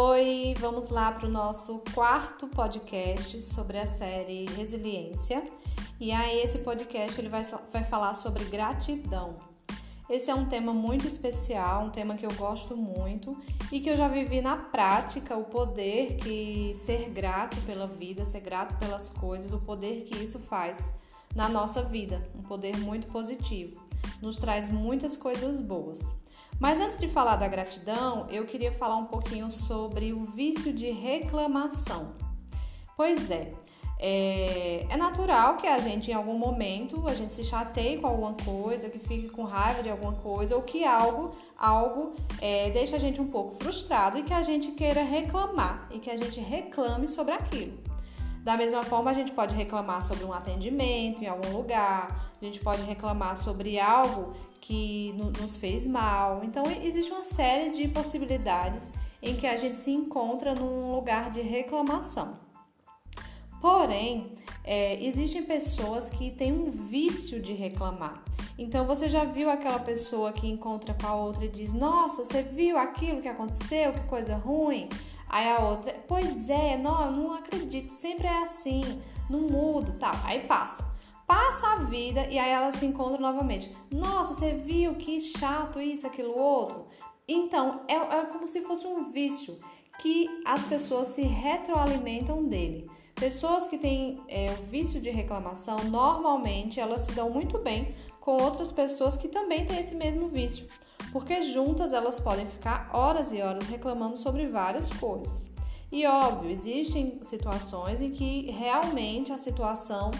Oi, vamos lá para o nosso quarto podcast sobre a série Resiliência. E aí, esse podcast ele vai, vai falar sobre gratidão. Esse é um tema muito especial, um tema que eu gosto muito e que eu já vivi na prática o poder que ser grato pela vida, ser grato pelas coisas, o poder que isso faz na nossa vida, um poder muito positivo. Nos traz muitas coisas boas. Mas antes de falar da gratidão, eu queria falar um pouquinho sobre o vício de reclamação. Pois é, é, é, natural que a gente, em algum momento, a gente se chateie com alguma coisa, que fique com raiva de alguma coisa, ou que algo, algo é, deixe a gente um pouco frustrado e que a gente queira reclamar e que a gente reclame sobre aquilo. Da mesma forma, a gente pode reclamar sobre um atendimento em algum lugar, a gente pode reclamar sobre algo que nos fez mal. Então, existe uma série de possibilidades em que a gente se encontra num lugar de reclamação. Porém, é, existem pessoas que têm um vício de reclamar. Então, você já viu aquela pessoa que encontra com a outra e diz: Nossa, você viu aquilo que aconteceu? Que coisa ruim. Aí a outra: Pois é, não, não acredito, sempre é assim, não muda, tal. Aí passa. Passa a vida e aí ela se encontra novamente. Nossa, você viu que chato isso, aquilo, outro. Então, é, é como se fosse um vício que as pessoas se retroalimentam dele. Pessoas que têm é, o vício de reclamação, normalmente elas se dão muito bem com outras pessoas que também têm esse mesmo vício, porque juntas elas podem ficar horas e horas reclamando sobre várias coisas. E óbvio, existem situações em que realmente a situação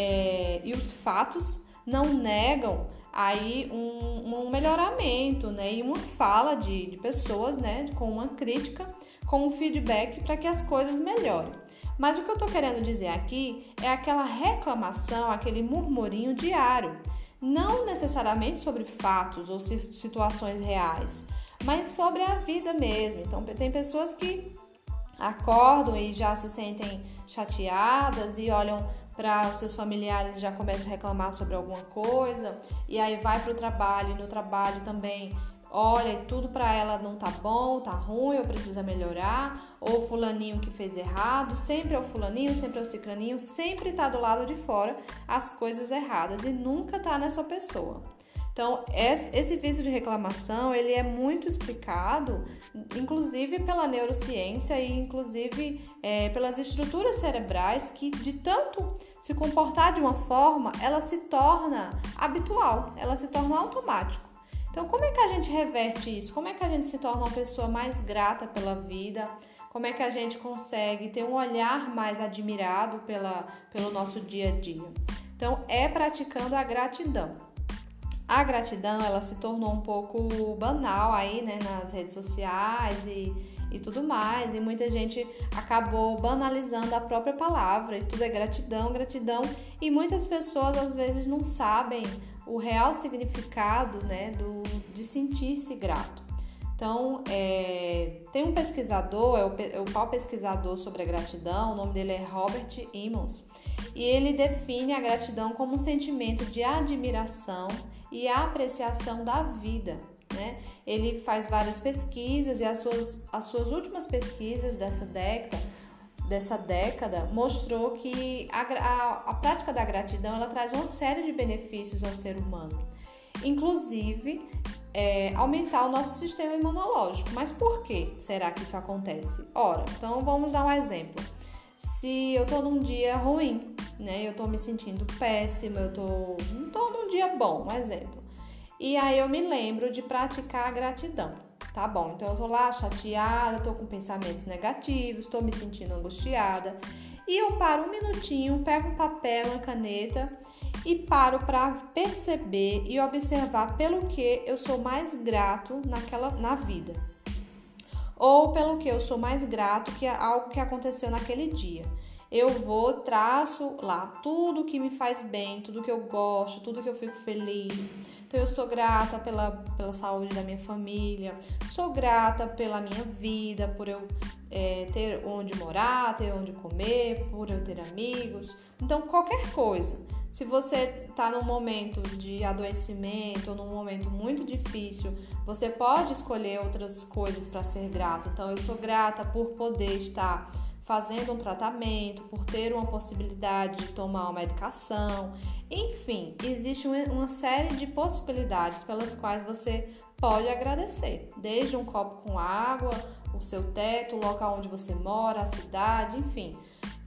é, e os fatos não negam aí um, um melhoramento, né, e uma fala de, de pessoas, né, com uma crítica, com um feedback para que as coisas melhorem. Mas o que eu estou querendo dizer aqui é aquela reclamação, aquele murmurinho diário, não necessariamente sobre fatos ou situações reais, mas sobre a vida mesmo. Então, tem pessoas que acordam e já se sentem chateadas e olham para seus familiares já começam a reclamar sobre alguma coisa, e aí vai para o trabalho, e no trabalho também olha tudo para ela não tá bom, tá ruim, ou precisa melhorar, ou fulaninho que fez errado, sempre é o fulaninho, sempre é o cicraninho, sempre tá do lado de fora as coisas erradas e nunca tá nessa pessoa. Então, esse vício de reclamação, ele é muito explicado, inclusive pela neurociência e inclusive é, pelas estruturas cerebrais que de tanto se comportar de uma forma, ela se torna habitual, ela se torna automático. Então, como é que a gente reverte isso? Como é que a gente se torna uma pessoa mais grata pela vida? Como é que a gente consegue ter um olhar mais admirado pela, pelo nosso dia a dia? Então, é praticando a gratidão. A gratidão, ela se tornou um pouco banal aí, né, nas redes sociais e, e tudo mais, e muita gente acabou banalizando a própria palavra, e tudo é gratidão, gratidão, e muitas pessoas às vezes não sabem o real significado, né, do, de sentir-se grato. Então, é, tem um pesquisador, é o, é o pesquisador sobre a gratidão, o nome dele é Robert Emmons, e ele define a gratidão como um sentimento de admiração e a apreciação da vida. Né? Ele faz várias pesquisas e as suas, as suas últimas pesquisas dessa década, dessa década mostrou que a, a, a prática da gratidão ela traz uma série de benefícios ao ser humano, inclusive é, aumentar o nosso sistema imunológico. Mas por que será que isso acontece? Ora, então vamos dar um exemplo. Se eu tô num dia ruim, né? Eu tô me sentindo péssima, eu tô, não dia bom, um exemplo. E aí eu me lembro de praticar a gratidão. Tá bom, então eu tô lá chateada, tô com pensamentos negativos, tô me sentindo angustiada. E eu paro um minutinho, pego um papel, uma caneta e paro para perceber e observar pelo que eu sou mais grato naquela na vida. Ou pelo que eu sou mais grato que algo que aconteceu naquele dia eu vou, traço lá tudo que me faz bem, tudo que eu gosto, tudo que eu fico feliz. Então, eu sou grata pela, pela saúde da minha família, sou grata pela minha vida, por eu é, ter onde morar, ter onde comer, por eu ter amigos. Então, qualquer coisa, Se você está num momento de adoecimento ou num momento muito difícil, você pode escolher outras coisas para ser grato. Então, eu sou grata por poder estar fazendo um tratamento, por ter uma possibilidade de tomar uma medicação. Enfim, existe uma série de possibilidades pelas quais você pode agradecer, desde um copo com água, o seu teto, o local onde você mora, a cidade, enfim.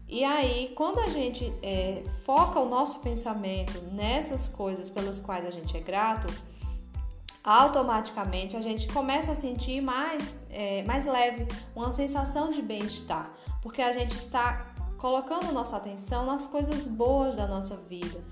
E aí, quando a gente é, foca o nosso pensamento nessas coisas pelas quais a gente é grato, automaticamente a gente começa a sentir mais, é, mais leve, uma sensação de bem-estar, porque a gente está colocando nossa atenção nas coisas boas da nossa vida.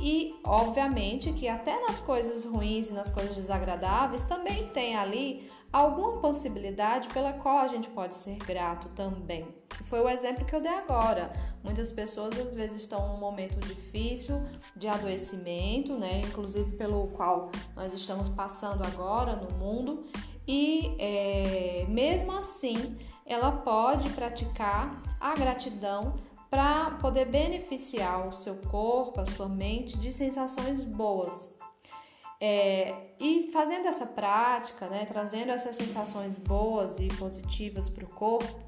E, obviamente, que até nas coisas ruins e nas coisas desagradáveis também tem ali alguma possibilidade pela qual a gente pode ser grato também. Foi o exemplo que eu dei agora. Muitas pessoas às vezes estão num momento difícil de adoecimento, né? Inclusive pelo qual nós estamos passando agora no mundo, e é, mesmo assim ela pode praticar a gratidão para poder beneficiar o seu corpo, a sua mente de sensações boas. É, e fazendo essa prática, né, trazendo essas sensações boas e positivas para o corpo,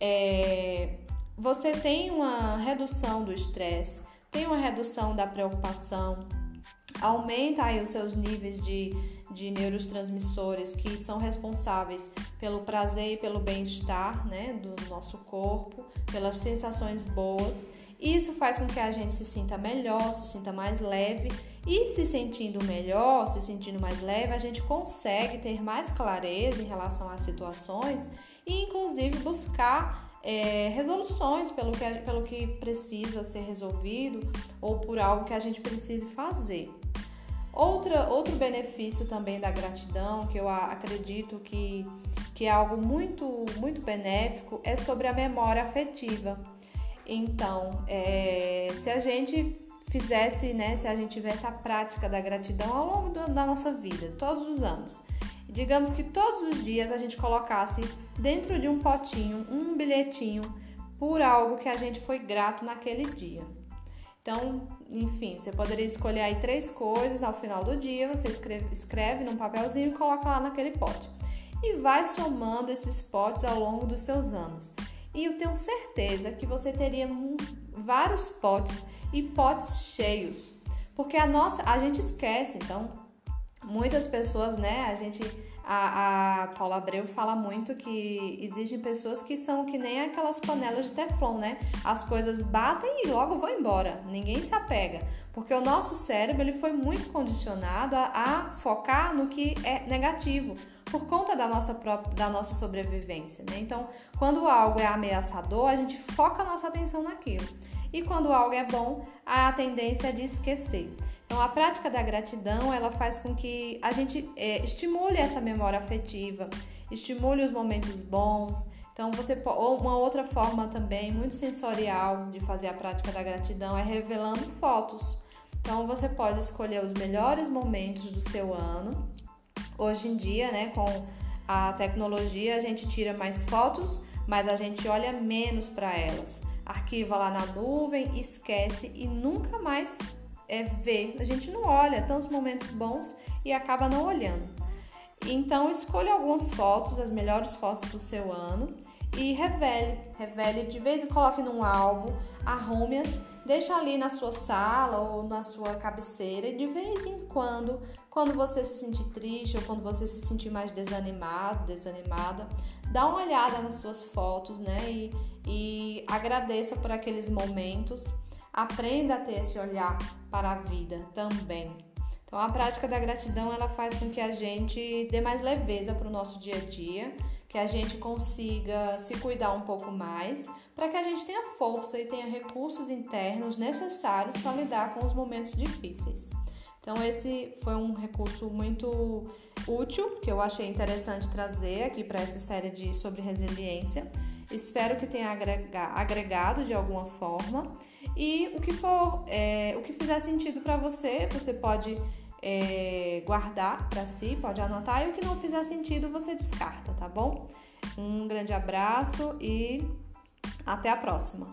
é, você tem uma redução do estresse, tem uma redução da preocupação, aumenta aí os seus níveis de, de neurotransmissores que são responsáveis pelo prazer e pelo bem-estar né, do nosso corpo, pelas sensações boas. Isso faz com que a gente se sinta melhor, se sinta mais leve e se sentindo melhor, se sentindo mais leve, a gente consegue ter mais clareza em relação às situações e, inclusive, buscar é, resoluções pelo que, pelo que precisa ser resolvido ou por algo que a gente precise fazer. Outra, outro benefício também da gratidão, que eu acredito que, que é algo muito, muito benéfico, é sobre a memória afetiva. Então, é, se a gente fizesse, né, se a gente tivesse a prática da gratidão ao longo da nossa vida, todos os anos, digamos que todos os dias a gente colocasse dentro de um potinho um bilhetinho por algo que a gente foi grato naquele dia. Então, enfim, você poderia escolher aí três coisas ao final do dia, você escreve, escreve num papelzinho e coloca lá naquele pote. E vai somando esses potes ao longo dos seus anos. E eu tenho certeza que você teria vários potes e potes cheios. Porque a nossa, a gente esquece, então, muitas pessoas, né, a gente a, a Paula Abreu fala muito que existem pessoas que são que nem aquelas panelas de teflon, né? As coisas batem e logo vão embora. Ninguém se apega. Porque o nosso cérebro ele foi muito condicionado a, a focar no que é negativo por conta da nossa própria da nossa sobrevivência, né? Então, quando algo é ameaçador, a gente foca a nossa atenção naquilo. E quando algo é bom, a tendência é de esquecer. Então, a prática da gratidão ela faz com que a gente é, estimule essa memória afetiva, estimule os momentos bons. Então, você uma outra forma também muito sensorial de fazer a prática da gratidão é revelando fotos. Então, você pode escolher os melhores momentos do seu ano. Hoje em dia, né, com a tecnologia, a gente tira mais fotos, mas a gente olha menos para elas. Arquiva lá na nuvem, esquece e nunca mais é, ver. A gente não olha tantos momentos bons e acaba não olhando. Então escolha algumas fotos, as melhores fotos do seu ano e revele, revele de vez em coloque num álbum, arrume-as, deixa ali na sua sala ou na sua cabeceira e de vez em quando, quando você se sentir triste ou quando você se sentir mais desanimado, desanimada, dá uma olhada nas suas fotos, né? E, e agradeça por aqueles momentos aprenda a ter esse olhar para a vida também. Então, a prática da gratidão ela faz com que a gente dê mais leveza para o nosso dia a dia, que a gente consiga se cuidar um pouco mais, para que a gente tenha força e tenha recursos internos necessários para lidar com os momentos difíceis. Então, esse foi um recurso muito útil que eu achei interessante trazer aqui para essa série de sobre resiliência. Espero que tenha agregado de alguma forma. E o que for, é, o que fizer sentido para você, você pode é, guardar para si, pode anotar, e o que não fizer sentido você descarta, tá bom? Um grande abraço e até a próxima!